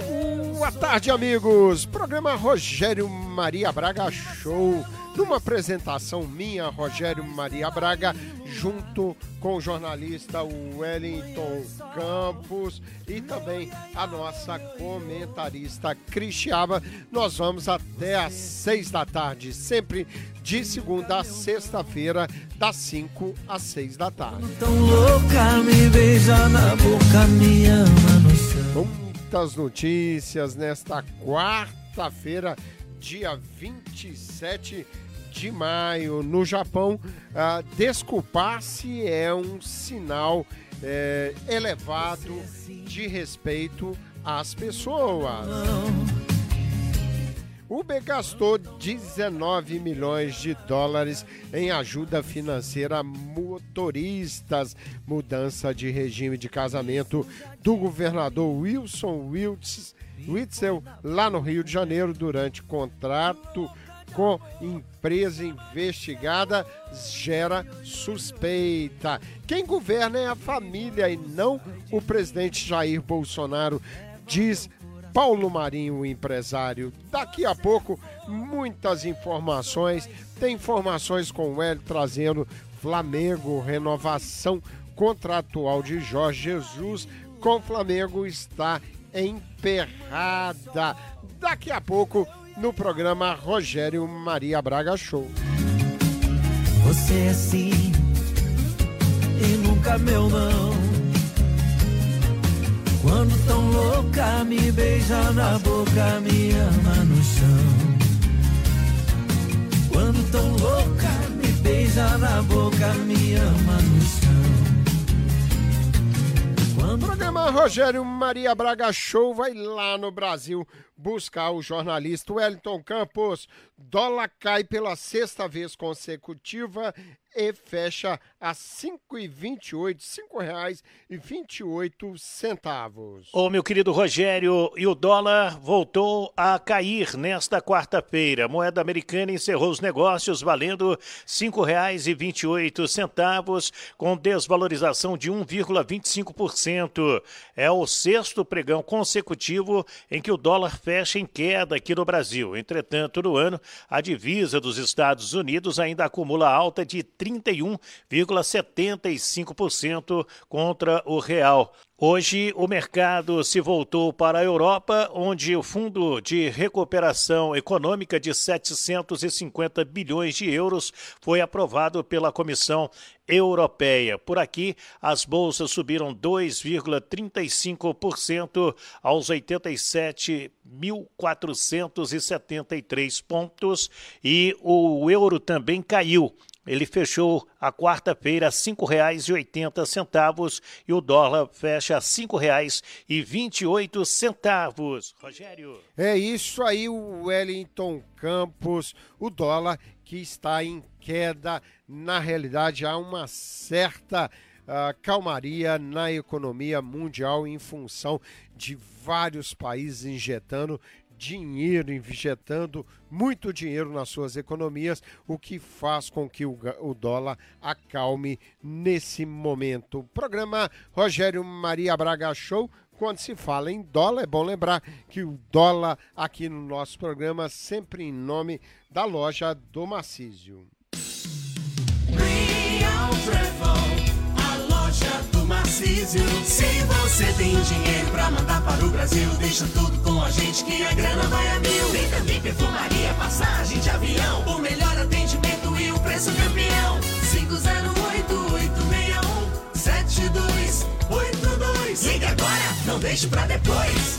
Boa tarde, amigos! Programa Rogério Maria Braga Show. Numa apresentação minha, Rogério Maria Braga, junto com o jornalista Wellington Campos e também a nossa comentarista Cristiaba. Nós vamos até às seis da tarde, sempre de segunda a sexta-feira, das cinco às seis da tarde. Tão louca, me beija na boca, me ama no chão. Muitas notícias nesta quarta-feira, dia 27 de maio. No Japão, ah, desculpar-se é um sinal eh, elevado de respeito às pessoas. Uber gastou 19 milhões de dólares em ajuda financeira a motoristas. Mudança de regime de casamento do governador Wilson Witzel lá no Rio de Janeiro durante contrato com empresa investigada gera suspeita. Quem governa é a família e não o presidente Jair Bolsonaro, diz Paulo Marinho, o empresário. Daqui a pouco, muitas informações. Tem informações com o Hélio trazendo Flamengo, renovação contratual de Jorge Jesus com Flamengo está emperrada. Daqui a pouco, no programa Rogério Maria Braga Show. Você é sim e nunca meu não. Quando tão louca, me beija na boca, me ama no chão. Quando tão louca, me beija na boca, me ama no chão. Quando Programa Rogério Maria Braga Show vai lá no Brasil buscar o jornalista Wellington Campos. Dólar cai pela sexta vez consecutiva e fecha a R$ 5,28, R$ 5,28. Ô, meu querido Rogério, e o dólar voltou a cair nesta quarta-feira. Moeda americana encerrou os negócios valendo R$ 5,28, com desvalorização de 1,25%. É o sexto pregão consecutivo em que o dólar fecha em queda aqui no Brasil. Entretanto, no ano, a divisa dos Estados Unidos ainda acumula alta de 31,75% contra o real. Hoje, o mercado se voltou para a Europa, onde o Fundo de Recuperação Econômica de 750 bilhões de euros foi aprovado pela Comissão Europeia. Por aqui, as bolsas subiram 2,35% aos 87.473 pontos e o euro também caiu ele fechou a quarta-feira a R$ 5,80 e o dólar fecha a R$ 5,28. Rogério. É isso aí, o Wellington Campos, o dólar que está em queda. Na realidade, há uma certa ah, calmaria na economia mundial em função de vários países injetando dinheiro, injetando muito dinheiro nas suas economias, o que faz com que o, dólar acalme nesse momento. Programa Rogério Maria Braga Show. Quando se fala em dólar, é bom lembrar que o dólar aqui no nosso programa sempre em nome da loja do Macísio. Real Marcísio. Se você tem dinheiro pra mandar para o Brasil, deixa tudo com a gente que a grana vai a mil. Tem também perfumaria, passagem de avião, o melhor atendimento e o preço campeão. 508-861-7282. Ligue agora, não deixe pra depois.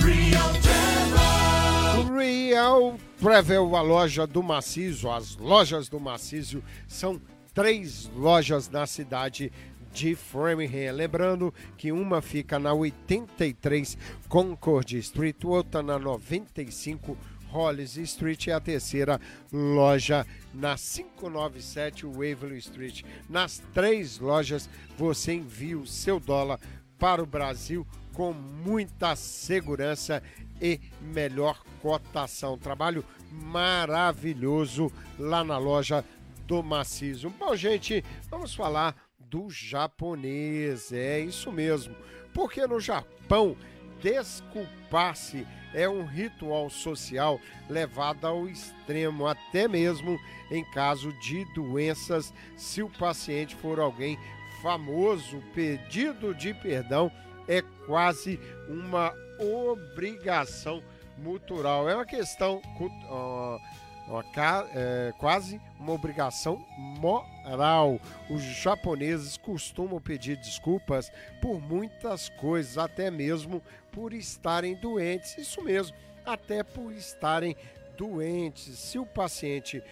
Real Travel. Real Travel, a loja do Macísio, as lojas do Macísio são três lojas na cidade de Framingham. Lembrando que uma fica na 83 Concord Street, outra na 95 Hollis Street e a terceira loja na 597 Waverly Street. Nas três lojas você envia o seu dólar para o Brasil com muita segurança e melhor cotação. Trabalho maravilhoso lá na loja do Macizo. Bom, gente, vamos falar do japonês. É isso mesmo. Porque no Japão, desculpar-se é um ritual social levado ao extremo, até mesmo em caso de doenças, se o paciente for alguém famoso, pedido de perdão é quase uma obrigação mutual. É uma questão uh, é, quase uma obrigação moral. Os japoneses costumam pedir desculpas por muitas coisas, até mesmo por estarem doentes. Isso mesmo, até por estarem doentes. Se o paciente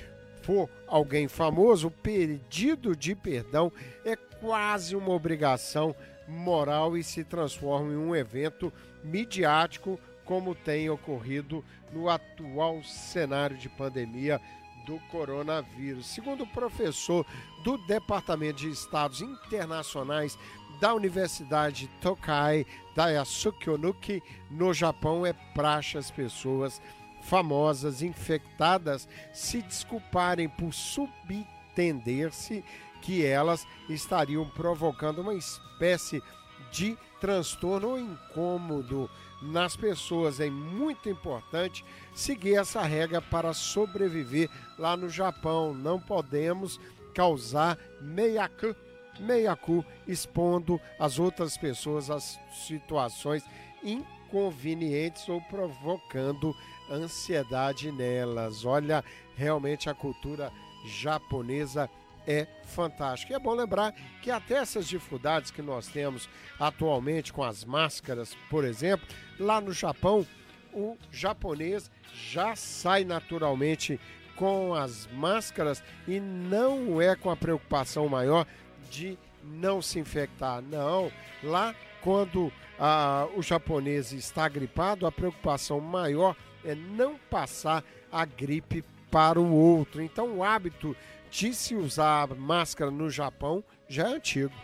for alguém famoso, o pedido de perdão é quase uma obrigação moral e se transforma em um evento midiático, como tem ocorrido no atual cenário de pandemia do coronavírus. Segundo o professor do Departamento de Estados Internacionais da Universidade Tokai da Yasukionuki, no Japão, é praxe as pessoas famosas infectadas se desculparem por subentender-se que elas estariam provocando uma espécie de transtorno ou incômodo nas pessoas. É muito importante seguir essa regra para sobreviver lá no Japão. Não podemos causar meiaku expondo as outras pessoas às situações inconvenientes ou provocando ansiedade nelas. Olha, realmente a cultura japonesa é fantástico. E é bom lembrar que até essas dificuldades que nós temos atualmente com as máscaras, por exemplo, lá no Japão, o japonês já sai naturalmente com as máscaras e não é com a preocupação maior de não se infectar. Não, lá quando ah, o japonês está gripado, a preocupação maior é não passar a gripe para o outro. Então o hábito de se usar máscara no Japão já é antigo.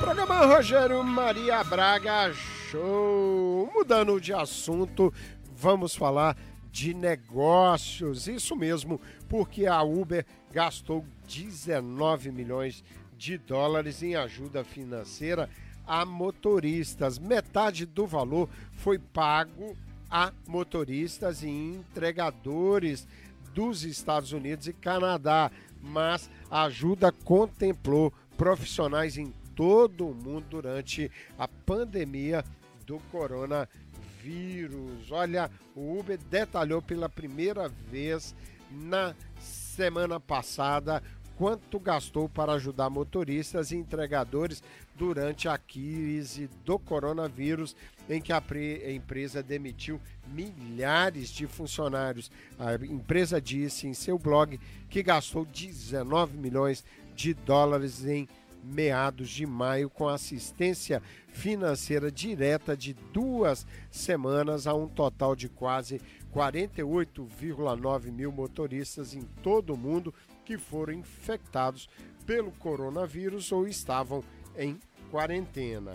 Programa Rogério Maria Braga Show. Mudando de assunto, vamos falar de negócios. Isso mesmo, porque a Uber gastou 19 milhões de de dólares em ajuda financeira a motoristas. Metade do valor foi pago a motoristas e entregadores dos Estados Unidos e Canadá, mas a ajuda contemplou profissionais em todo o mundo durante a pandemia do coronavírus. Olha, o Uber detalhou pela primeira vez na semana passada quanto gastou para ajudar motoristas e entregadores durante a crise do coronavírus, em que a, empresa demitiu milhares de funcionários. A empresa disse em seu blog que gastou 19 milhões de dólares em meados de maio com assistência financeira direta de duas semanas a um total de quase 48,9 mil motoristas em todo o mundo que foram infectados pelo coronavírus ou estavam em quarentena.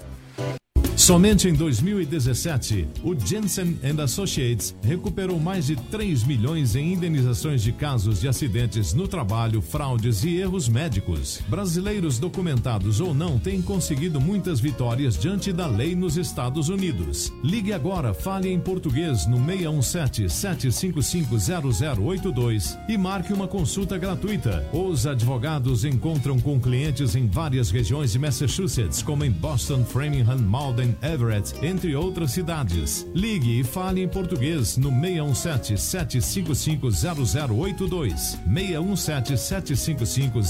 Somente em 2017, o Jensen Associates recuperou mais de 3 milhões em indenizações de casos de acidentes no trabalho, fraudes e erros médicos. Brasileiros documentados ou não têm conseguido muitas vitórias diante da lei nos Estados Unidos. Ligue agora, fale em português no 617-755-0082 e marque uma consulta gratuita. Os advogados encontram com clientes em várias regiões de Massachusetts, como em Boston, Framingham, Malden, Everett, entre outras cidades. Ligue e fale em português no 617 755 0082. 617 755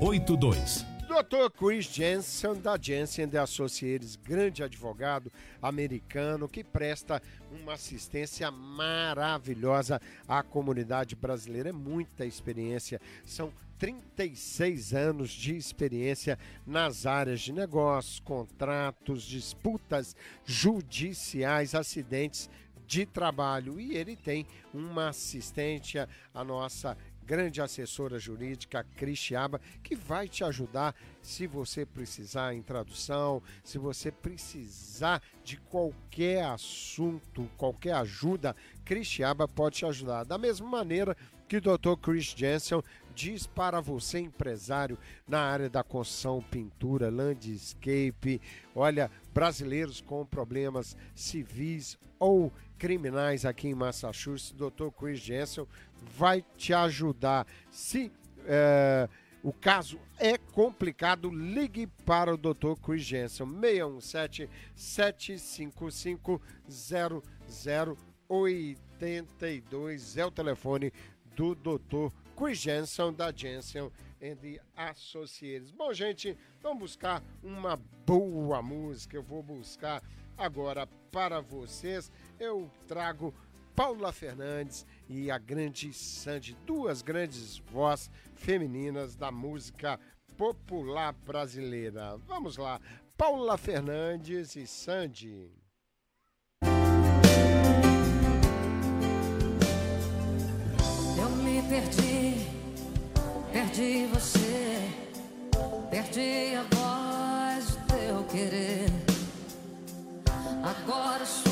0082. Dr. Chris Jensen, da Jensen de Associates, grande advogado americano que presta uma assistência maravilhosa à comunidade brasileira. É muita experiência, são 36 anos de experiência nas áreas de negócios, contratos, disputas judiciais, acidentes de trabalho. E ele tem uma assistente, a nossa grande assessora jurídica Cristiaba, que vai te ajudar se você precisar em tradução, se você precisar de qualquer assunto, qualquer ajuda, Cristiaba pode te ajudar. Da mesma maneira que o Dr. Chris Jensen diz para você, empresário, na área da construção, pintura, landscape, olha, brasileiros com problemas civis ou criminais aqui em Massachusetts, Dr. Chris Jensen vai te ajudar. Se é, o caso é complicado, ligue para o Dr. Chris Jensen, 617 755 0082 é o telefone do Dr. Chris Jensen, da Jensen and Associates. Bom, gente, vamos buscar uma boa música. Eu vou buscar agora para vocês. Eu trago Paula Fernandes e a grande Sandy, duas grandes vozes femininas da música popular brasileira. Vamos lá, Paula Fernandes e Sandy. Eu me perdi, perdi você, perdi a voz do teu querer. Agora sou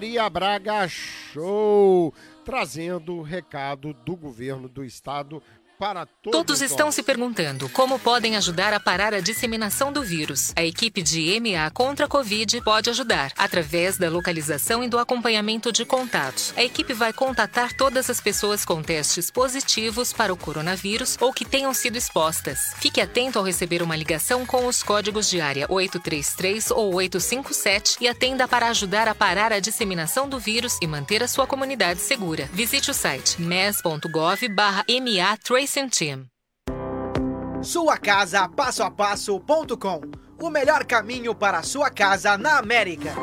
Maria Braga Show, trazendo o recado do governo do estado todos. Estão se perguntando como podem ajudar a parar a disseminação do vírus. A equipe de MA contra a Covid pode ajudar, através da localização e do acompanhamento de contatos. A equipe vai contatar todas as pessoas com testes positivos para o coronavírus ou que tenham sido expostas. Fique atento ao receber uma ligação com os códigos de área 833 ou 857 e atenda para ajudar a parar a disseminação do vírus e manter a sua comunidade segura. Visite o site mes.gov/ma Team. Sua casa passo a passo.com. O melhor caminho para a sua casa na América.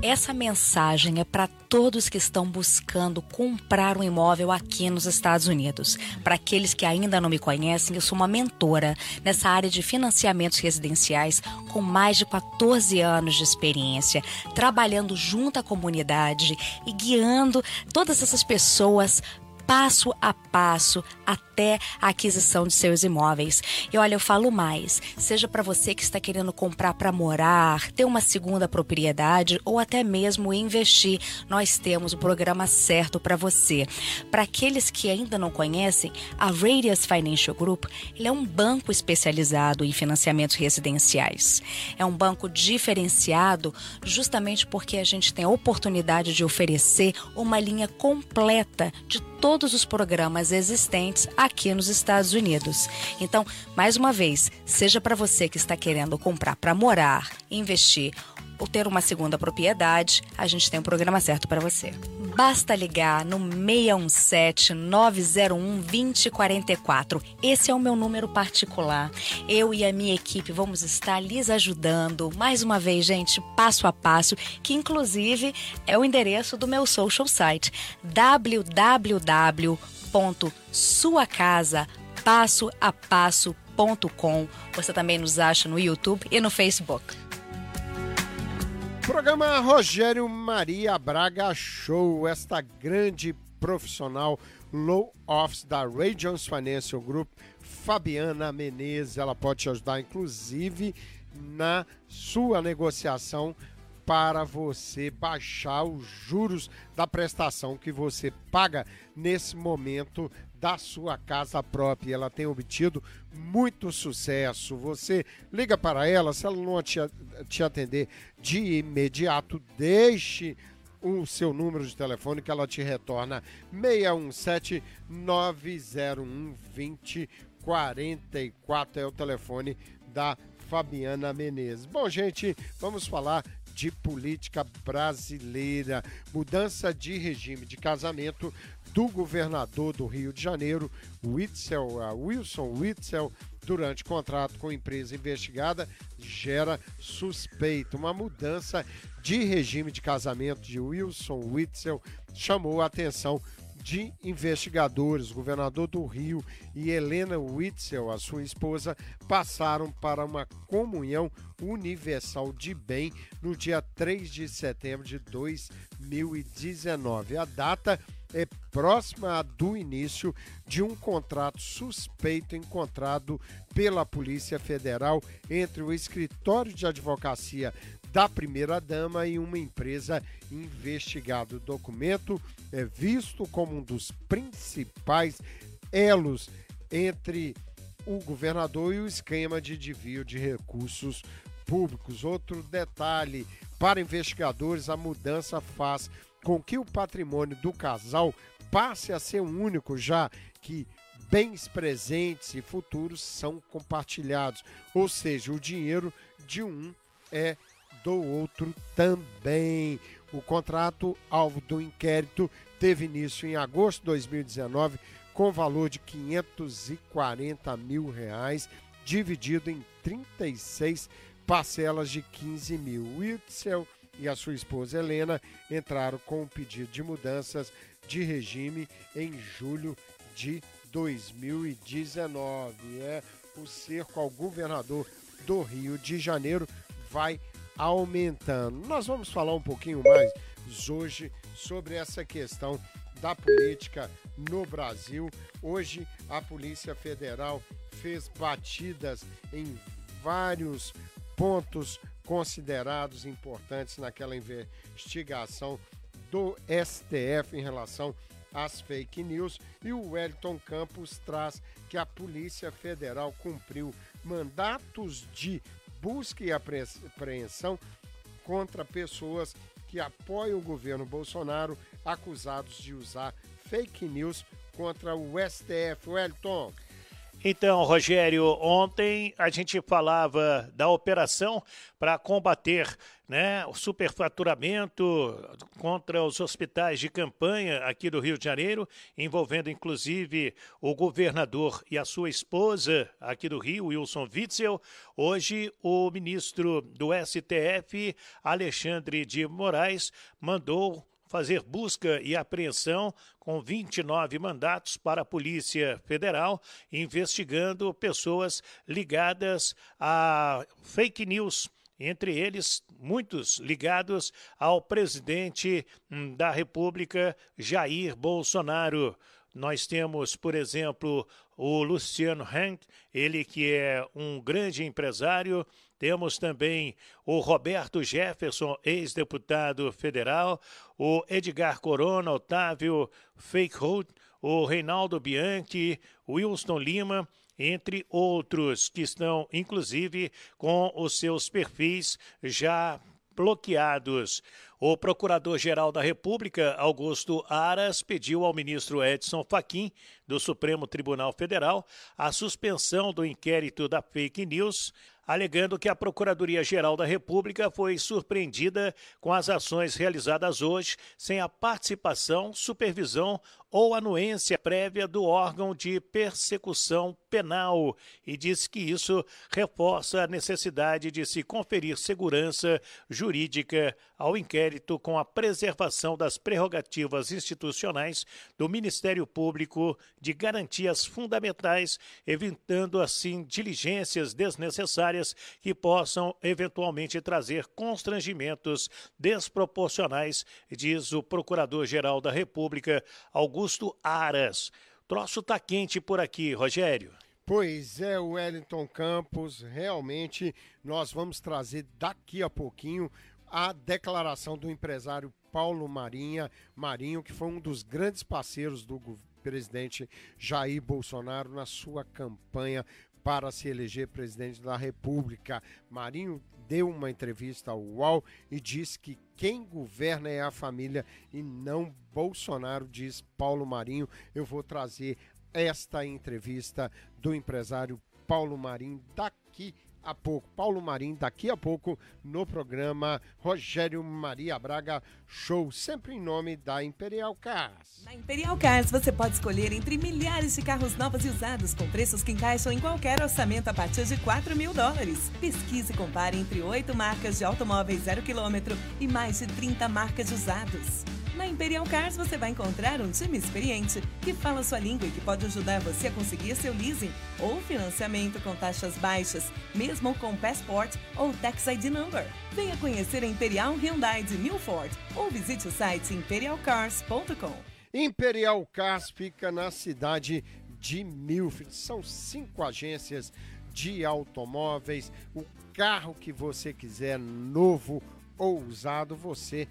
Essa mensagem é para todos que estão buscando comprar um imóvel aqui nos Estados Unidos. Para aqueles que ainda não me conhecem, eu sou uma mentora nessa área de financiamentos residenciais com mais de 14 anos de experiência, trabalhando junto à comunidade e guiando todas essas pessoas passo a passo até a aquisição de seus imóveis. E olha, eu falo mais, seja para você que está querendo comprar para morar, ter uma segunda propriedade ou até mesmo investir, nós temos o programa certo para você. Para aqueles que ainda não conhecem, a Radius Financial Group, é um banco especializado em financiamentos residenciais. É um banco diferenciado justamente porque a gente tem a oportunidade de oferecer uma linha completa de todos os programas existentes aqui nos Estados Unidos. Então, mais uma vez, seja para você que está querendo comprar para morar, investir ou ter uma segunda propriedade, a gente tem o um programa certo para você. Basta ligar no 617 901 2044. Esse é o meu número particular. Eu e a minha equipe vamos estar lhes ajudando, mais uma vez, gente, passo a passo, que inclusive é o endereço do meu social site www.suacasapassoapasso.com. Você também nos acha no YouTube e no Facebook. Programa Rogério Maria Braga Show, esta grande profissional low office da Regions Financial Group, Fabiana Menezes, ela pode te ajudar inclusive na sua negociação para você baixar os juros da prestação que você paga nesse momento da sua casa própria. Ela tem obtido muito sucesso. Você liga para ela, se ela não te, te atender de imediato, deixe o seu número de telefone que ela te retorna 617 901 2044 é o telefone da Fabiana Menezes. Bom, gente, vamos falar de política brasileira. Mudança de regime de casamento do governador do Rio de Janeiro, Witzel, uh, Wilson Witzel, durante contrato com empresa investigada, gera suspeita. Uma mudança de regime de casamento de Wilson Witzel chamou a atenção de investigadores. Governador do Rio e Helena Witzel, a sua esposa, passaram para uma comunhão universal de bem no dia 3 de setembro de 2019. A data é próxima do início de um contrato suspeito encontrado pela Polícia Federal entre o escritório de advocacia da primeira-dama e uma empresa investigada. O documento é visto como um dos principais elos entre o governador e o esquema de desvio de recursos públicos. Outro detalhe: para investigadores, a mudança faz com que o patrimônio do casal passe a ser único, já que bens presentes e futuros são compartilhados, ou seja, o dinheiro de um é do outro também. O contrato alvo do inquérito teve início em agosto de 2019 com valor de 540 mil reais, dividido em 36 parcelas de 15 mil. Witzel e a sua esposa Helena entraram com o pedido de mudanças de regime em julho de 2019. É o cerco ao governador do Rio de Janeiro vai aumentando. Nós vamos falar um pouquinho mais hoje sobre essa questão da política no Brasil. Hoje a Polícia Federal fez batidas em vários pontos considerados importantes naquela investigação do STF em relação as fake news e o Wellington Campos traz que a Polícia Federal cumpriu mandatos de busca e apreensão contra pessoas que apoiam o governo Bolsonaro acusados de usar fake news contra o STF. Wellington. Então, Rogério, ontem a gente falava da operação para combater né, o superfaturamento contra os hospitais de campanha aqui do Rio de Janeiro, envolvendo inclusive o governador e a sua esposa aqui do Rio, Wilson Witzel. Hoje, o ministro do STF, Alexandre de Moraes, mandou fazer busca e apreensão com 29 mandatos para a Polícia Federal, investigando pessoas ligadas a fake news entre eles muitos ligados ao presidente hum, da República, Jair Bolsonaro. Nós temos, por exemplo, o Luciano Hank, ele que é um grande empresário. Temos também o Roberto Jefferson, ex-deputado federal, o Edgar Corona, Otávio Fakehold, o Reinaldo Bianchi, Wilson Lima, entre outros, que estão, inclusive, com os seus perfis já bloqueados. O Procurador-Geral da República, Augusto Aras, pediu ao ministro Edson Fachin, do Supremo Tribunal Federal, a suspensão do inquérito da fake news, alegando que a Procuradoria-Geral da República foi surpreendida com as ações realizadas hoje sem a participação, supervisão ou anuência prévia do órgão de persecução penal e diz que isso reforça a necessidade de se conferir segurança jurídica ao inquérito com a preservação das prerrogativas institucionais do Ministério Público de garantias fundamentais, evitando assim diligências desnecessárias que possam eventualmente trazer constrangimentos desproporcionais, diz o Procurador-Geral da República, Augusto Aras. Troço tá quente por aqui, Rogério. Pois é, Wellington Campos, realmente nós vamos trazer daqui a pouquinho a declaração do empresário Paulo Marinha, Marinho, que foi um dos grandes parceiros do presidente Jair Bolsonaro na sua campanha para se eleger presidente da República. Marinho deu uma entrevista ao UOL e disse que quem governa é a família e não Bolsonaro, diz Paulo Marinho. Eu vou trazer esta entrevista do empresário Paulo Marinho daqui a pouco. Paulo Marim, daqui a pouco, no programa Rogério Maria Braga Show, sempre em nome da Imperial Cars. Na Imperial Cars você pode escolher entre milhares de carros novos e usados com preços que encaixam em qualquer orçamento a partir de 4 mil dólares. Pesquise e compare entre oito marcas de automóveis zero quilômetro e mais de 30 marcas de usados. Na Imperial Cars você vai encontrar um time experiente que fala sua língua e que pode ajudar você a conseguir seu leasing ou financiamento com taxas baixas, mesmo com Passport ou Tax ID Number. Venha conhecer a Imperial Hyundai de Milford ou visite o site imperialcars.com. Imperial Cars fica na cidade de Milford. São cinco agências de automóveis. O carro que você quiser, novo ou usado, você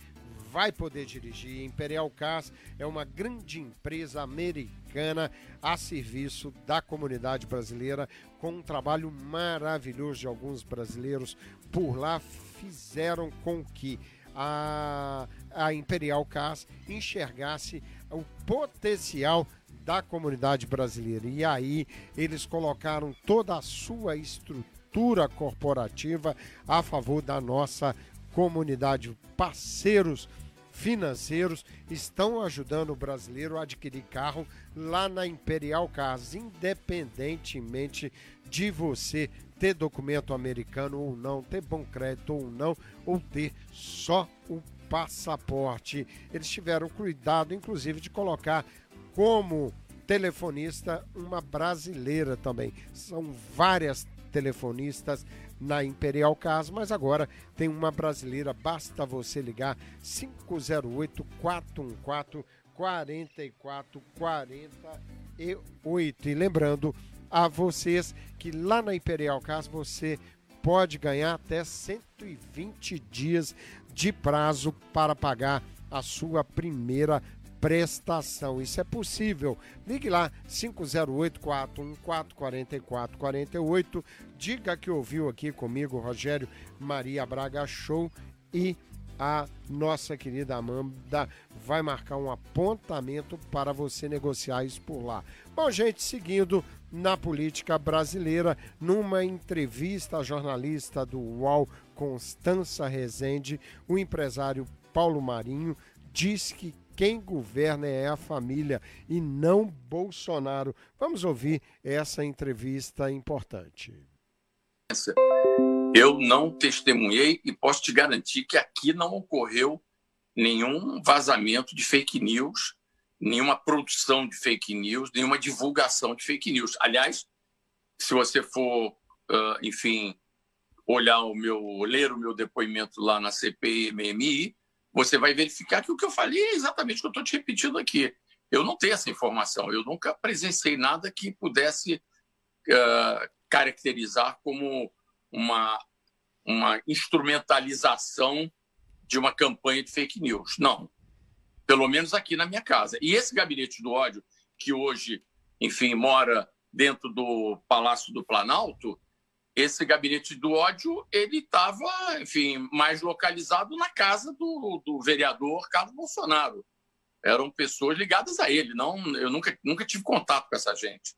vai poder dirigir. Imperial Cars é uma grande empresa americana a serviço da comunidade brasileira, com um trabalho maravilhoso de alguns brasileiros por lá fizeram com que a, a Imperial Cars enxergasse o potencial da comunidade brasileira. E aí eles colocaram toda a sua estrutura corporativa a favor da nossa comunidade, parceiros financeiros estão ajudando o brasileiro a adquirir carro lá na Imperial Cars, independentemente de você ter documento americano ou não, ter bom crédito ou não, ou ter só o passaporte. Eles tiveram cuidado, inclusive, de colocar como telefonista uma brasileira também. São várias telefonistas na Imperial Cars, mas agora tem uma brasileira, basta você ligar 508 414 4448. E lembrando a vocês que lá na Imperial Cars você pode ganhar até 120 dias de prazo para pagar a sua primeira prestação. Isso é possível. Ligue lá, 508-414-4448. Diga que ouviu aqui comigo, Rogério Maria Braga Show e a nossa querida Amanda vai marcar um apontamento para você negociar isso por lá. Bom, gente, seguindo na política brasileira, numa entrevista à jornalista do UOL, Constança Rezende, o empresário Paulo Marinho diz que quem governa é a família e não Bolsonaro. Vamos ouvir essa entrevista importante. Eu não testemunhei e posso te garantir que aqui não ocorreu nenhum vazamento de fake news, nenhuma produção de fake news, nenhuma divulgação de fake news. Aliás, se você for, uh, enfim, olhar o meu, ler o meu depoimento lá na CPMMI, você vai verificar que o que eu falei é exatamente o que eu estou te repetindo aqui. Eu não tenho essa informação, eu nunca presenciei nada que pudesse uh, caracterizar como uma, uma instrumentalização de uma campanha de fake news. Não. Pelo menos aqui na minha casa. E esse gabinete do ódio, que hoje, enfim, mora dentro do Palácio do Planalto, esse gabinete do ódio, ele estava, enfim, mais localizado na casa do, do vereador Carlos Bolsonaro. Eram pessoas ligadas a ele. Não, eu nunca, nunca tive contato com essa gente.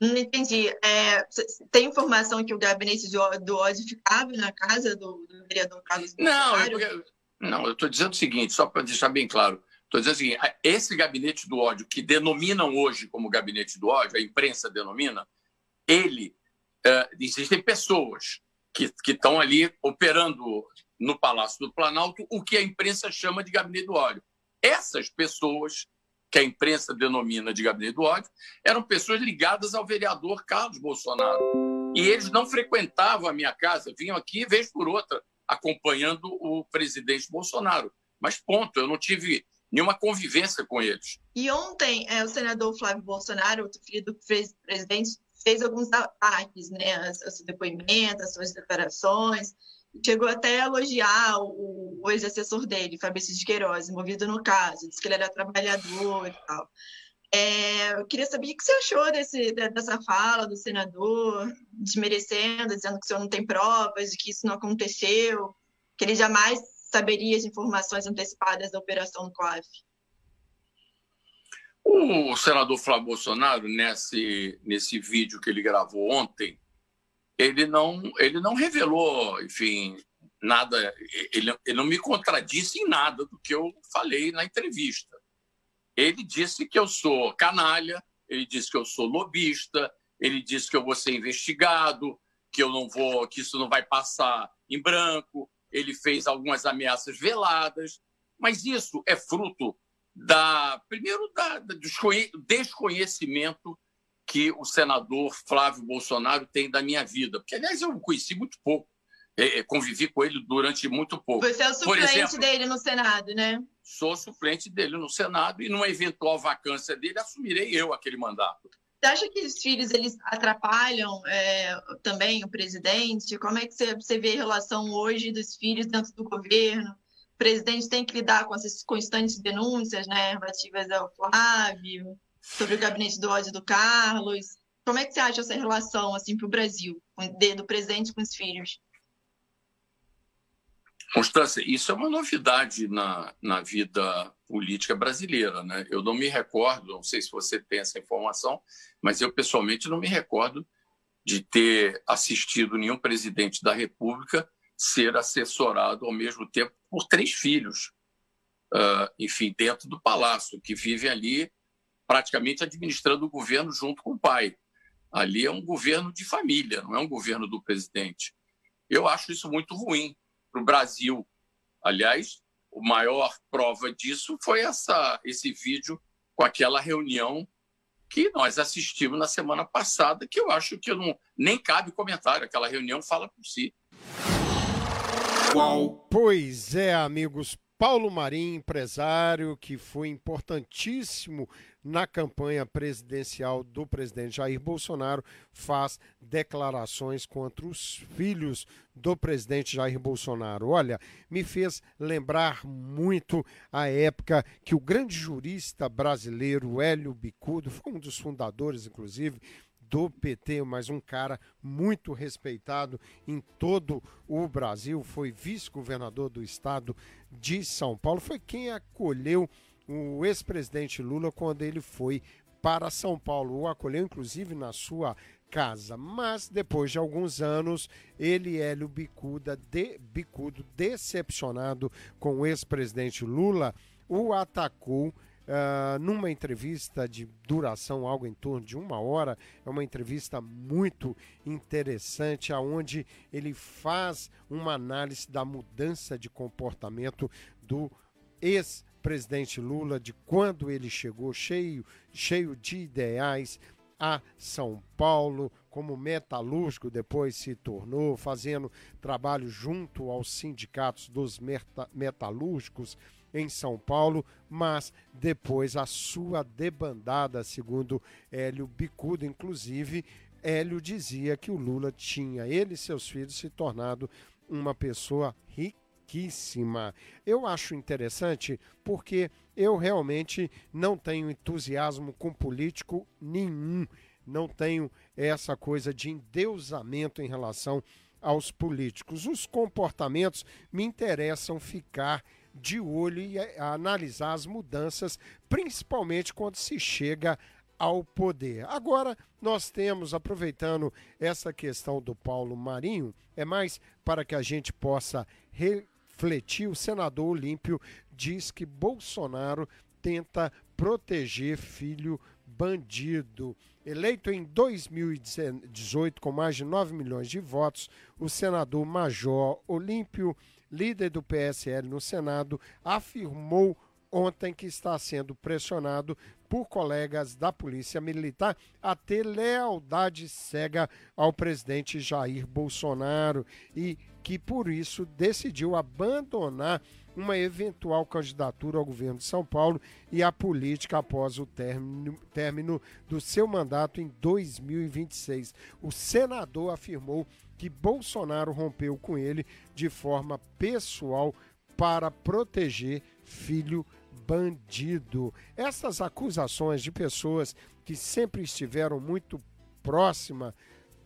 Não entendi. É, tem informação que o gabinete do ódio ficava na casa do, do vereador Carlos Não, Bolsonaro? eu, não, eu estou dizendo o seguinte, só para deixar bem claro. Estou dizendo o seguinte: esse gabinete do ódio, que denominam hoje como gabinete do ódio, a imprensa denomina, ele. É, existem pessoas que estão ali operando no Palácio do Planalto o que a imprensa chama de gabinete do ódio. Essas pessoas que a imprensa denomina de gabinete do ódio, eram pessoas ligadas ao vereador Carlos Bolsonaro. E eles não frequentavam a minha casa, vinham aqui vez por outra, acompanhando o presidente Bolsonaro. Mas ponto, eu não tive nenhuma convivência com eles. E ontem, é, o senador Flávio Bolsonaro, outro filho do pres- presidente, fez alguns ataques, né, aos depoimentos, às suas declarações, chegou até a elogiar o, o ex-assessor dele, Fabrício de Queiroz, envolvido no caso, disse que ele era trabalhador e tal. É, eu queria saber o que você achou desse, de- dessa fala do senador, desmerecendo, dizendo que o senhor não tem provas, de que isso não aconteceu, que ele jamais saberia as informações antecipadas da operação do COAF. O senador Flávio Bolsonaro, nesse, nesse vídeo que ele gravou ontem, ele não, ele não revelou, enfim, nada, ele, ele não me contradisse em nada do que eu falei na entrevista. Ele disse que eu sou canalha, ele disse que eu sou lobista, ele disse que eu vou ser investigado, que eu não vou, que isso não vai passar em branco. Ele fez algumas ameaças veladas, mas isso é fruto da primeiro da, da- desconhecimento que o senador Flávio Bolsonaro tem da minha vida, porque aliás eu o conheci muito pouco, eh, eh, convivi com ele durante muito pouco. Você é o suplente exemplo, dele no Senado, né? sou suplente dele no Senado e numa eventual vacância dele assumirei eu aquele mandato. Você acha que os filhos eles atrapalham é, também o presidente? Como é que você, você vê a relação hoje dos filhos dentro do governo? Presidente tem que lidar com essas constantes denúncias, né, relativas ao Flávio, sobre o gabinete do ódio do Carlos. Como é que você acha essa relação assim para o Brasil, do presidente com os filhos? Constância, isso é uma novidade na, na vida política brasileira. Né? Eu não me recordo, não sei se você tem essa informação, mas eu pessoalmente não me recordo de ter assistido nenhum presidente da República ser assessorado ao mesmo tempo por três filhos, ah, enfim, dentro do palácio, que vivem ali praticamente administrando o governo junto com o pai. Ali é um governo de família, não é um governo do presidente. Eu acho isso muito ruim para o Brasil. Aliás, a maior prova disso foi essa, esse vídeo com aquela reunião que nós assistimos na semana passada, que eu acho que eu não, nem cabe comentário. Aquela reunião fala por si. Pois é, amigos. Paulo Marim, empresário que foi importantíssimo na campanha presidencial do presidente Jair Bolsonaro, faz declarações contra os filhos do presidente Jair Bolsonaro. Olha, me fez lembrar muito a época que o grande jurista brasileiro Hélio Bicudo, foi um dos fundadores, inclusive, do PT, mas um cara muito respeitado em todo o Brasil, foi vice-governador do estado de São Paulo, foi quem acolheu o ex-presidente Lula quando ele foi para São Paulo. O acolheu, inclusive, na sua casa. Mas depois de alguns anos, ele, Hélio Bicuda, de, Bicudo, decepcionado com o ex-presidente Lula, o atacou Uh, numa entrevista de duração algo em torno de uma hora, é uma entrevista muito interessante, aonde ele faz uma análise da mudança de comportamento do ex-presidente Lula, de quando ele chegou cheio, cheio de ideais a São Paulo, como metalúrgico depois se tornou, fazendo trabalho junto aos sindicatos dos metalúrgicos em São Paulo, mas depois a sua debandada, segundo Hélio Bicudo, inclusive, Hélio dizia que o Lula tinha, ele e seus filhos, se tornado uma pessoa riquíssima. Eu acho interessante porque eu realmente não tenho entusiasmo com político nenhum, não tenho essa coisa de endeusamento em relação aos políticos. Os comportamentos me interessam ficar de olho e analisar as mudanças, principalmente quando se chega ao poder. Agora, nós temos, aproveitando essa questão do Paulo Marinho, é mais para que a gente possa refletir. O senador Olímpio diz que Bolsonaro tenta proteger filho bandido. Eleito em 2018 com mais de 9 milhões de votos, o senador Major Olímpio líder do PSL no Senado, afirmou ontem que está sendo pressionado por colegas da Polícia Militar a ter lealdade cega ao presidente Jair Bolsonaro e que por isso decidiu abandonar uma eventual candidatura ao governo de São Paulo e a política após o término, término do seu mandato em 2026. O senador afirmou que Bolsonaro rompeu com ele de forma pessoal para proteger filho bandido. Essas acusações de pessoas que sempre estiveram muito próxima,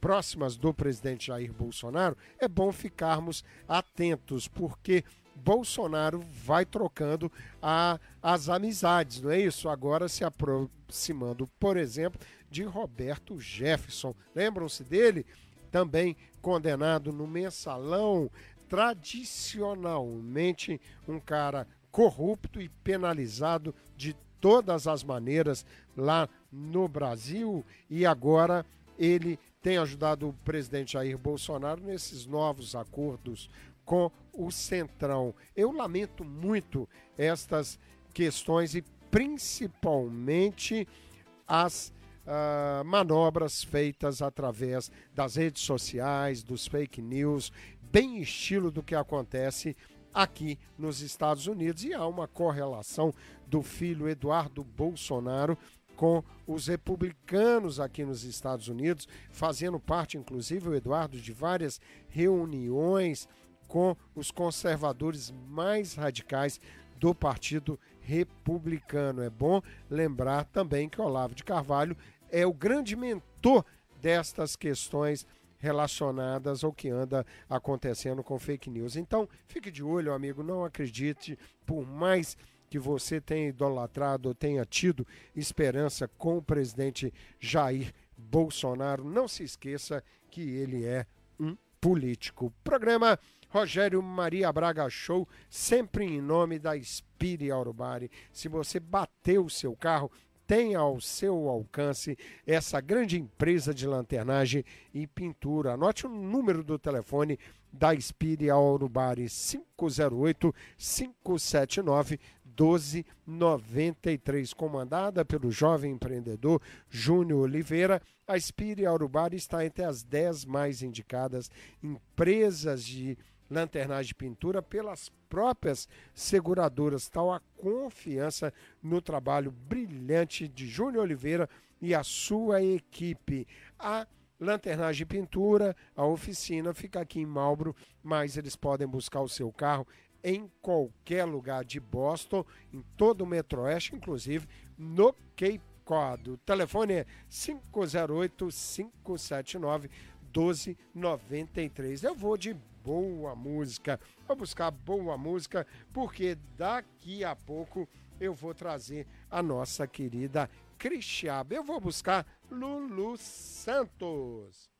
próximas do presidente Jair Bolsonaro, é bom ficarmos atentos, porque Bolsonaro vai trocando a, as amizades, não é isso? Agora se aproximando, por exemplo, de Roberto Jefferson. Lembram-se dele? Também condenado no mensalão, tradicionalmente um cara corrupto e penalizado de todas as maneiras lá no Brasil e agora ele tem ajudado o presidente Jair Bolsonaro nesses novos acordos com o Centrão. Eu lamento muito estas questões e principalmente as uh, manobras feitas através das redes sociais, dos fake news, bem estilo do que acontece aqui nos Estados Unidos. E há uma correlação do filho Eduardo Bolsonaro com os republicanos aqui nos Estados Unidos, fazendo parte, inclusive, o Eduardo, de várias reuniões com os conservadores mais radicais do Partido Republicano. É bom lembrar também que Olavo de Carvalho é o grande mentor destas questões relacionadas ao que anda acontecendo com fake news. Então, fique de olho, amigo, não acredite, por mais que você tenha idolatrado ou tenha tido esperança com o presidente Jair Bolsonaro, não se esqueça que ele é um político. Programa Rogério Maria Braga Show, sempre em nome da Spiri Aurubari. Se você bateu o seu carro, tem ao seu alcance essa grande empresa de lanternagem e pintura. Anote o número do telefone da Spire Aurubari 508 579 1293, comandada pelo jovem empreendedor Júnior Oliveira. A Spire Aurubari está entre as 10 mais indicadas empresas de lanternagem de pintura pelas próprias seguradoras. Tá Tal a confiança no trabalho brilhante de Júnior Oliveira e a sua equipe. A lanternagem de pintura, a oficina fica aqui em Malbro, mas eles podem buscar o seu carro em qualquer lugar de Boston, em todo o Metroeste, inclusive no Cape Cod. O telefone é 508 579 1293. Eu vou de boa música. Vou buscar boa música, porque daqui a pouco eu vou trazer a nossa querida Cristiaba. Eu vou buscar Lulu Santos.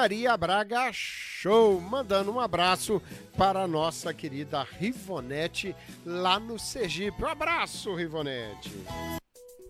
Maria Braga Show, mandando um abraço para a nossa querida Rivonete lá no Sergipe. Um abraço, Rivonete!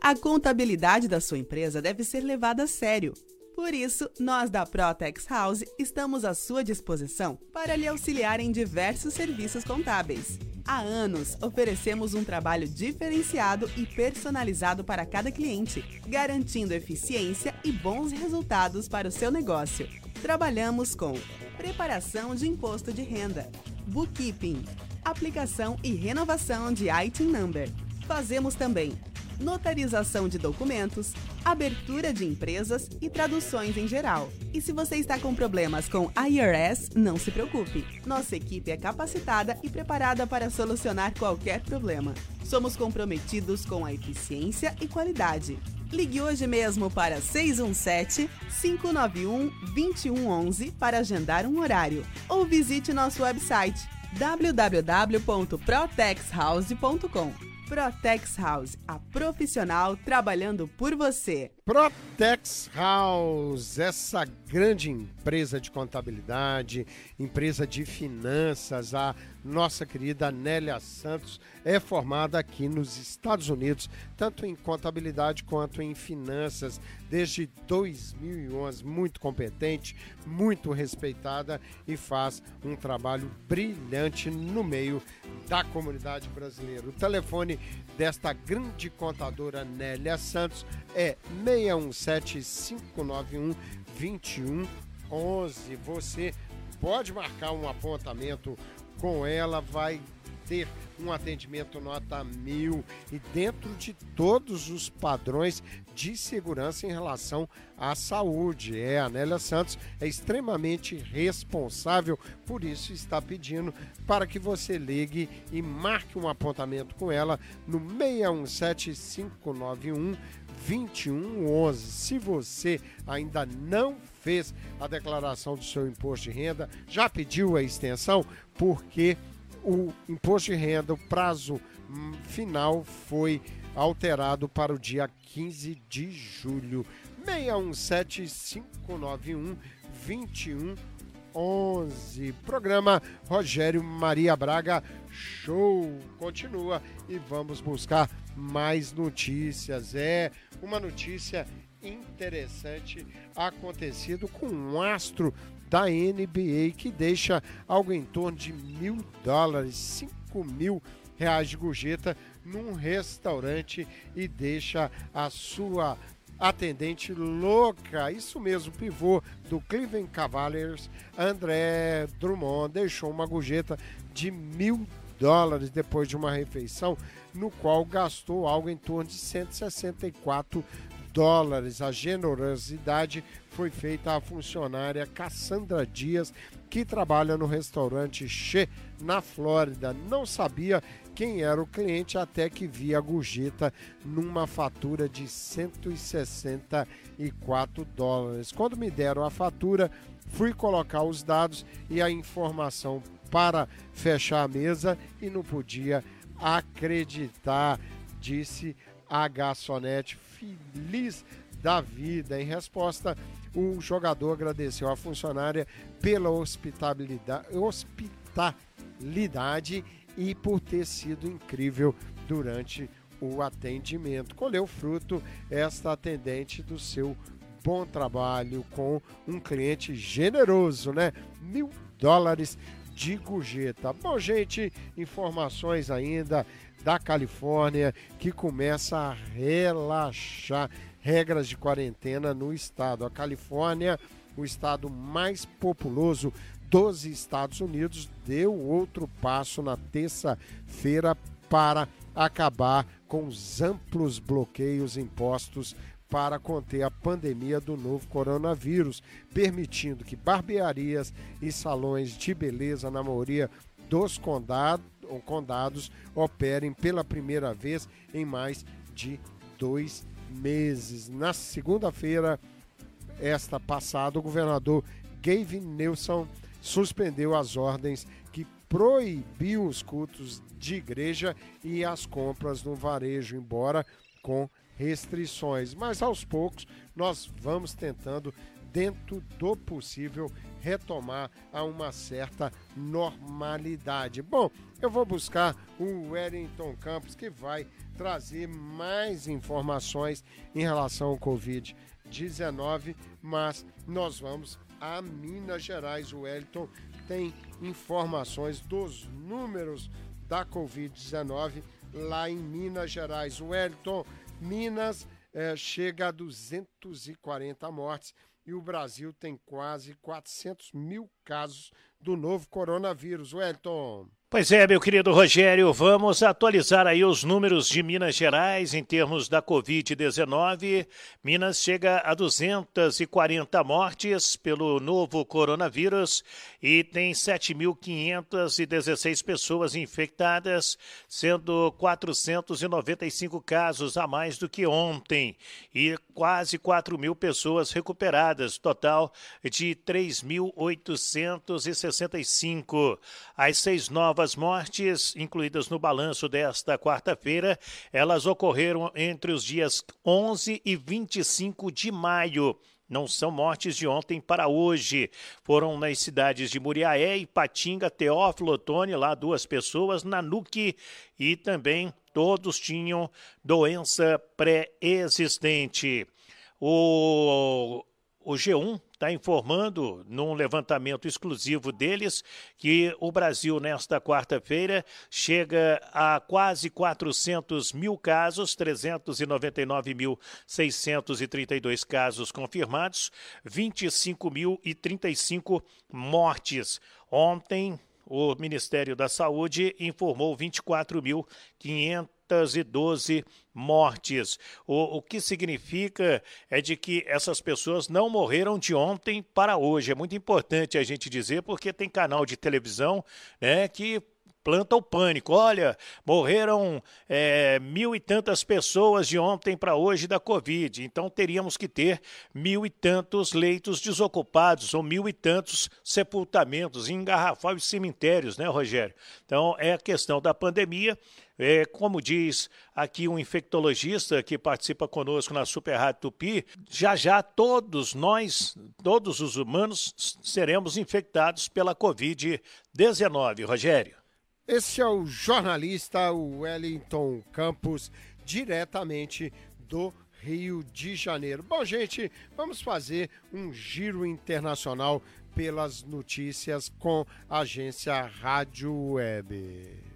A contabilidade da sua empresa deve ser levada a sério. Por isso, nós da Protex House estamos à sua disposição para lhe auxiliar em diversos serviços contábeis. Há anos, oferecemos um trabalho diferenciado e personalizado para cada cliente, garantindo eficiência e bons resultados para o seu negócio. Trabalhamos com preparação de imposto de renda, bookkeeping, aplicação e renovação de ITIN number. Fazemos também notarização de documentos, abertura de empresas e traduções em geral. E se você está com problemas com IRS, não se preocupe. Nossa equipe é capacitada e preparada para solucionar qualquer problema. Somos comprometidos com a eficiência e qualidade. Ligue hoje mesmo para 617-591-2111 para agendar um horário ou visite nosso website www.protexhouse.com. Protex House, a profissional trabalhando por você. Protex House, essa grande empresa de contabilidade, empresa de finanças, a nossa querida Nélia Santos é formada aqui nos Estados Unidos, tanto em contabilidade quanto em finanças, desde 2011, muito competente, muito respeitada e faz um trabalho brilhante no meio da comunidade brasileira. O telefone desta grande contadora Nélia Santos é 617 591 2111. Você pode marcar um apontamento com ela, vai ter um atendimento nota mil e dentro de todos os padrões de segurança em relação à saúde. É, a Nélia Santos é extremamente responsável, por isso está pedindo para que você ligue e marque um apontamento com ela no 617 591 2111. Se você ainda não fez a declaração do seu imposto de renda, já pediu a extensão, porque o imposto de renda, o prazo hum, final foi alterado para o dia 15 de julho. 617 591 2111. Programa Rogério Maria Braga Show continua e vamos buscar mais notícias. É uma notícia interessante acontecido com um astro da NBA que deixa algo em torno de mil dólares, cinco mil reais de gorjeta num restaurante e deixa a sua atendente louca. Isso mesmo, pivô do Cleveland Cavaliers, André Drummond, deixou uma gorjeta de mil dólares depois de uma refeição, no qual gastou algo em torno de 164 dólares. A generosidade foi feita à funcionária Cassandra Dias, que trabalha no restaurante Che, na Flórida. Não sabia quem era o cliente até que via a gorjeta numa fatura de 164 dólares. Quando me deram a fatura, fui colocar os dados e a informação para fechar a mesa e não podia acreditar, disse a garçonete feliz da vida. Em resposta, o jogador agradeceu à funcionária pela hospitalidade, hospitalidade e por ter sido incrível durante o atendimento. Colheu fruto esta atendente do seu bom trabalho com um cliente generoso, né? Mil dólares de gorjeta. Bom, gente, informações ainda da Califórnia que começa a relaxar regras de quarentena no estado. A Califórnia, o estado mais populoso dos Estados Unidos, deu outro passo na terça-feira para acabar com os amplos bloqueios impostos para conter a pandemia do novo coronavírus, permitindo que barbearias e salões de beleza na maioria dos condados, condados operem pela primeira vez em mais de dois meses. Na segunda-feira, esta passada, o governador Gavin Newsom suspendeu as ordens que proibiam os cultos de igreja e as compras no varejo, embora com restrições. Mas aos poucos nós vamos tentando dentro do possível, retomar a uma certa normalidade. Bom, eu vou buscar o Wellington Campos, que vai trazer mais informações em relação ao Covid-19, mas nós vamos a Minas Gerais. O Wellington tem informações dos números da Covid-19 lá em Minas Gerais. O Wellington, Minas eh, chega a 240 mortes e o Brasil tem quase 400 mil casos do novo coronavírus. Wellington. Pois é, meu querido Rogério, vamos atualizar aí os números de Minas Gerais em termos da Covid-19. Minas chega a 240 mortes pelo novo coronavírus e tem 7.516 pessoas infectadas, sendo 495 casos a mais do que ontem e quase 4 mil pessoas recuperadas, total de 3.865. As seis novas novas mortes incluídas no balanço desta quarta-feira, elas ocorreram entre os dias 11 e 25 de maio. Não são mortes de ontem para hoje. Foram nas cidades de Muriaé, Ipatinga, Teófilo Otoni, lá duas pessoas, Nanuque e também todos tinham doença pré-existente. O, o G1 está informando, num levantamento exclusivo deles, que o Brasil, nesta quarta-feira, chega a quase 400 mil casos, 399.632 casos confirmados, 25.035 mortes. Ontem, o Ministério da Saúde informou 24.500 512 mortes. O, o que significa é de que essas pessoas não morreram de ontem para hoje. É muito importante a gente dizer, porque tem canal de televisão né, que planta o pânico. Olha, morreram é, mil e tantas pessoas de ontem para hoje da Covid, então teríamos que ter mil e tantos leitos desocupados ou mil e tantos sepultamentos, engarrafar os cemitérios, né, Rogério? Então é a questão da pandemia. É, como diz aqui um infectologista que participa conosco na Super Rádio Tupi, já já todos nós, todos os humanos, seremos infectados pela Covid-19. Rogério. Esse é o jornalista Wellington Campos, diretamente do Rio de Janeiro. Bom, gente, vamos fazer um giro internacional pelas notícias com a agência Rádio Web.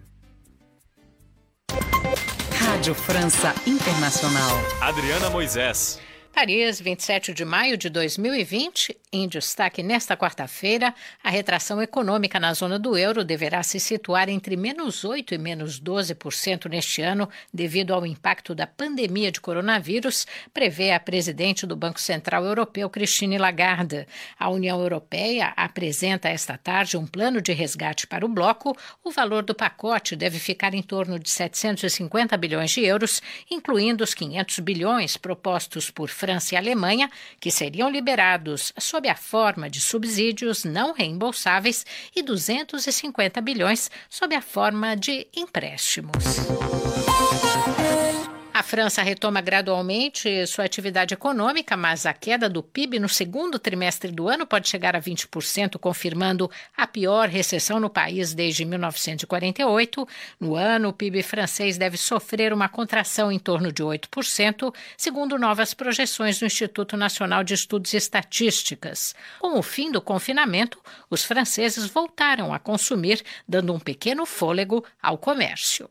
Rádio França Internacional. Adriana Moisés. Paris, 27 de maio de 2020. Em destaque nesta quarta-feira, a retração econômica na zona do euro deverá se situar entre menos 8% e menos 12% neste ano, devido ao impacto da pandemia de coronavírus, prevê a presidente do Banco Central Europeu, Christine Lagarde. A União Europeia apresenta esta tarde um plano de resgate para o bloco. O valor do pacote deve ficar em torno de 750 bilhões de euros, incluindo os 500 bilhões propostos por e Alemanha, que seriam liberados sob a forma de subsídios não reembolsáveis e 250 bilhões sob a forma de empréstimos. A França retoma gradualmente sua atividade econômica, mas a queda do PIB no segundo trimestre do ano pode chegar a 20%, confirmando a pior recessão no país desde 1948. No ano, o PIB francês deve sofrer uma contração em torno de 8%, segundo novas projeções do Instituto Nacional de Estudos e Estatísticas. Com o fim do confinamento, os franceses voltaram a consumir, dando um pequeno fôlego ao comércio.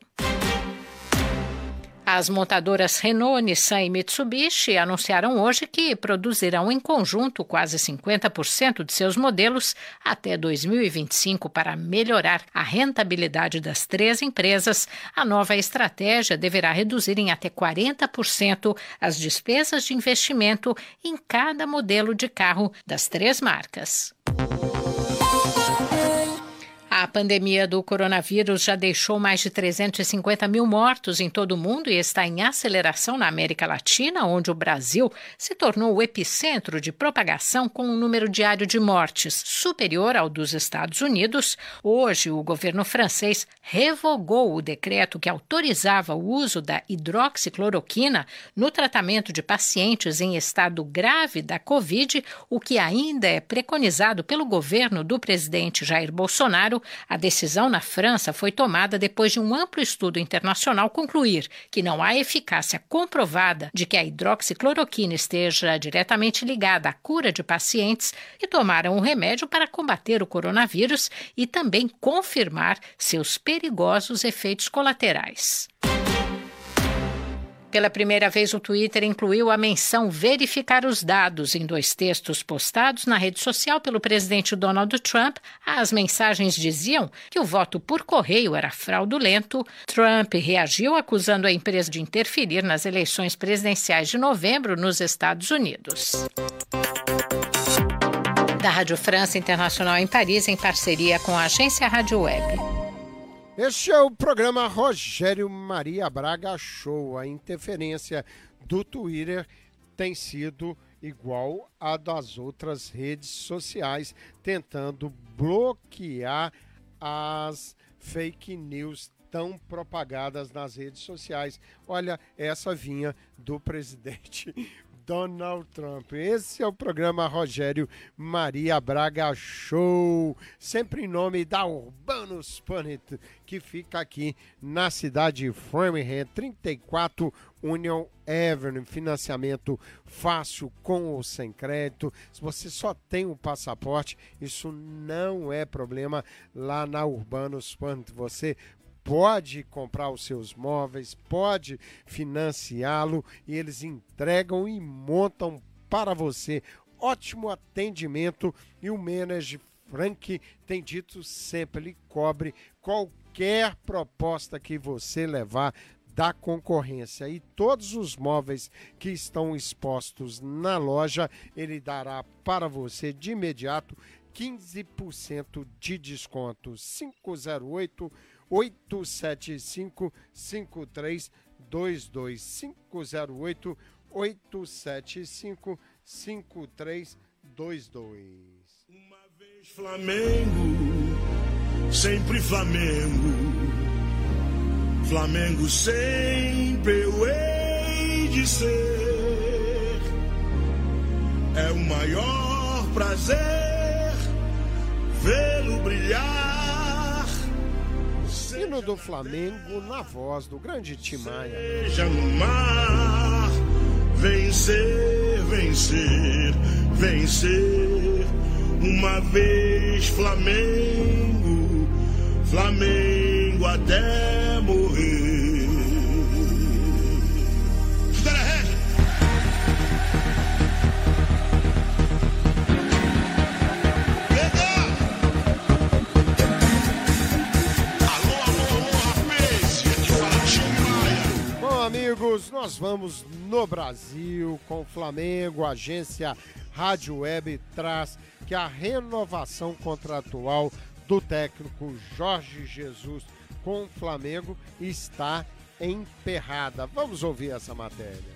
As montadoras Renault, Nissan e Mitsubishi anunciaram hoje que produzirão em conjunto quase 50% de seus modelos até 2025 para melhorar a rentabilidade das três empresas. A nova estratégia deverá reduzir em até 40% as despesas de investimento em cada modelo de carro das três marcas. A pandemia do coronavírus já deixou mais de 350 mil mortos em todo o mundo e está em aceleração na América Latina, onde o Brasil se tornou o epicentro de propagação com um número diário de mortes superior ao dos Estados Unidos. Hoje, o governo francês revogou o decreto que autorizava o uso da hidroxicloroquina no tratamento de pacientes em estado grave da Covid, o que ainda é preconizado pelo governo do presidente Jair Bolsonaro a decisão na França foi tomada depois de um amplo estudo internacional concluir que não há eficácia comprovada de que a hidroxicloroquina esteja diretamente ligada à cura de pacientes que tomaram o remédio para combater o coronavírus e também confirmar seus perigosos efeitos colaterais. Pela primeira vez, o Twitter incluiu a menção verificar os dados em dois textos postados na rede social pelo presidente Donald Trump. As mensagens diziam que o voto por correio era fraudulento. Trump reagiu acusando a empresa de interferir nas eleições presidenciais de novembro nos Estados Unidos. Da Rádio França Internacional em Paris, em parceria com a agência Rádio Web. Este é o programa Rogério Maria Braga Show. A interferência do Twitter tem sido igual a das outras redes sociais, tentando bloquear as fake news tão propagadas nas redes sociais. Olha, essa vinha do presidente Donald Trump. Esse é o programa Rogério Maria Braga Show, sempre em nome da Urbanus Planet, que fica aqui na cidade de Framingham, 34 Union Avenue, financiamento fácil com ou sem crédito. Se você só tem um passaporte, isso não é problema lá na Urbanus Planet. Você pode comprar os seus móveis, pode financiá-lo e eles entregam e montam para você. Ótimo atendimento e o manager Frank tem dito sempre, ele cobre qualquer proposta que você levar da concorrência e todos os móveis que estão expostos na loja, ele dará para você de imediato 15% de desconto. 508 875 5322 508 875 5322 Uma vez Flamengo, sempre Flamengo. Flamengo sempre eu hei de ser. É o maior prazer vê-lo brilhar. Hino do Flamengo na voz do grande Tim Maia. Seja no mar, vencer, vencer, vencer. Uma vez Flamengo, Flamengo até morrer. Amigos, nós vamos no Brasil com o Flamengo. Agência Rádio Web traz que a renovação contratual do técnico Jorge Jesus com o Flamengo está emperrada. Vamos ouvir essa matéria.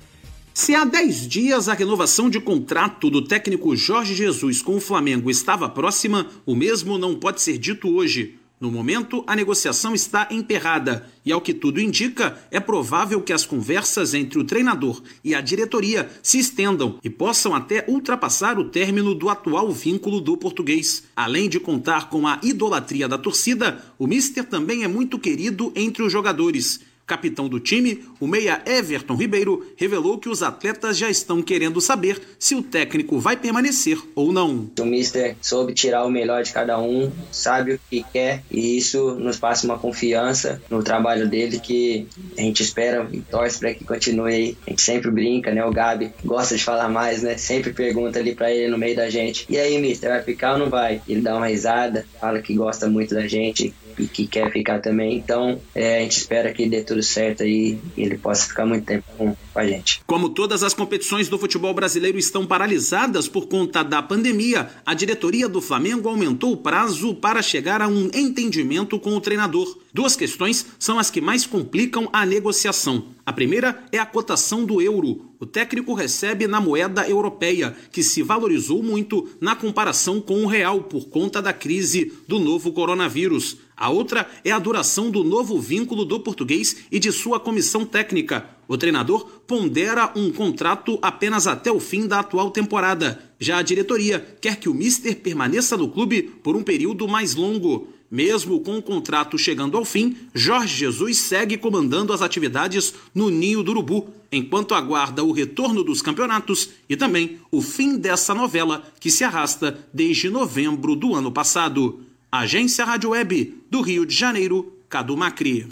Se há 10 dias a renovação de contrato do técnico Jorge Jesus com o Flamengo estava próxima, o mesmo não pode ser dito hoje. No momento, a negociação está emperrada e, ao que tudo indica, é provável que as conversas entre o treinador e a diretoria se estendam e possam até ultrapassar o término do atual vínculo do português. Além de contar com a idolatria da torcida, o Mister também é muito querido entre os jogadores. Capitão do time, o meia Everton Ribeiro revelou que os atletas já estão querendo saber se o técnico vai permanecer ou não. O Mister soube tirar o melhor de cada um, sabe o que quer e isso nos passa uma confiança no trabalho dele que a gente espera e torce para que continue aí. A gente sempre brinca, né? O Gabi gosta de falar mais, né? Sempre pergunta ali para ele no meio da gente: e aí, Mister, vai ficar ou não vai? Ele dá uma risada, fala que gosta muito da gente, e que quer ficar também. Então, é, a gente espera que dê tudo certo aí e ele possa ficar muito tempo com, com a gente. Como todas as competições do futebol brasileiro estão paralisadas por conta da pandemia, a diretoria do Flamengo aumentou o prazo para chegar a um entendimento com o treinador. Duas questões são as que mais complicam a negociação. A primeira é a cotação do euro. O técnico recebe na moeda europeia, que se valorizou muito na comparação com o real por conta da crise do novo coronavírus. A outra é a duração do novo vínculo do português e de sua comissão técnica. O treinador pondera um contrato apenas até o fim da atual temporada. Já a diretoria quer que o Mister permaneça no clube por um período mais longo. Mesmo com o contrato chegando ao fim, Jorge Jesus segue comandando as atividades no Ninho do Urubu, enquanto aguarda o retorno dos campeonatos e também o fim dessa novela que se arrasta desde novembro do ano passado. Agência Rádio Web do Rio de Janeiro, Cadu Macri.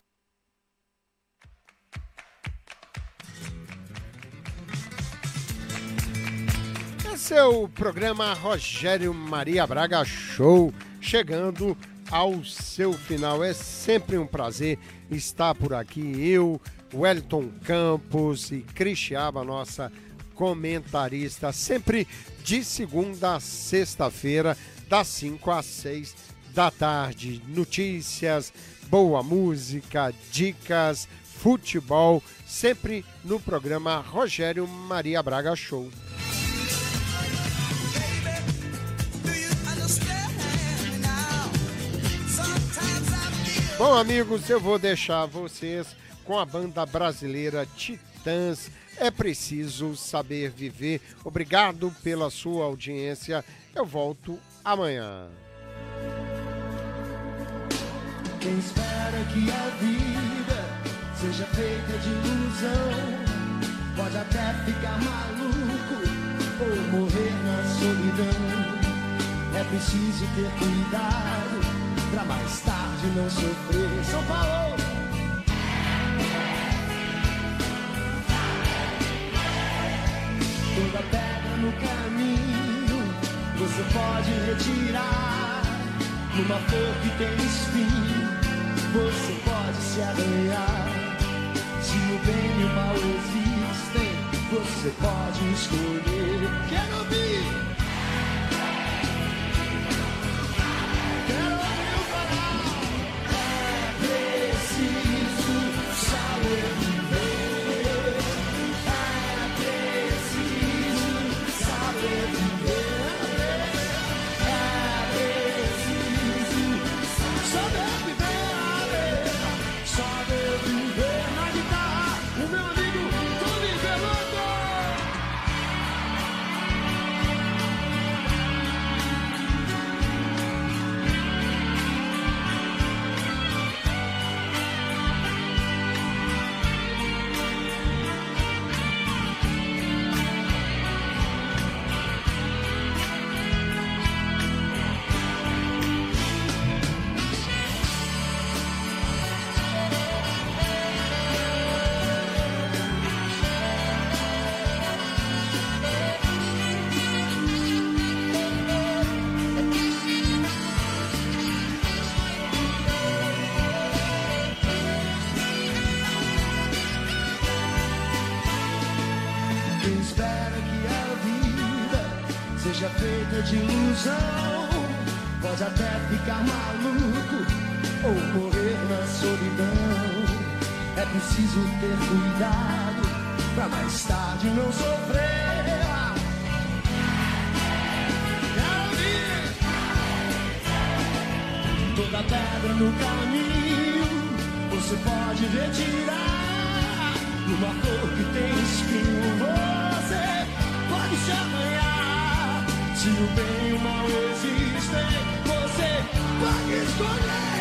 Esse é o programa Rogério Maria Braga Show, chegando ao seu final. É sempre um prazer estar por aqui. Eu, Wellington Campos e Cristiaba, nossa comentarista, sempre de segunda a sexta-feira, das 5 às 6 da tarde. Notícias, boa música, dicas, futebol, sempre no programa Rogério Maria Braga Show. Bom, amigos, eu vou deixar vocês com a banda brasileira Titãs. É preciso saber viver. Obrigado pela sua audiência. Eu volto amanhã. Quem espera que a vida seja feita de ilusão pode até ficar maluco ou morrer na solidão. É preciso ter cuidado pra mais tarde não sofrer. São Paulo! Toda pedra no caminho você pode retirar. Numa flor que tem espinho, você pode se arranhar. Se o bem e o mal existem, você pode escolher. Quero ouvir! Preciso ter cuidado pra mais tarde não sofrer. Quero. Toda pedra no caminho você pode retirar. Numa flor que tem espinho, você pode se arranhar. Se o bem e o mal existem, você pode escolher.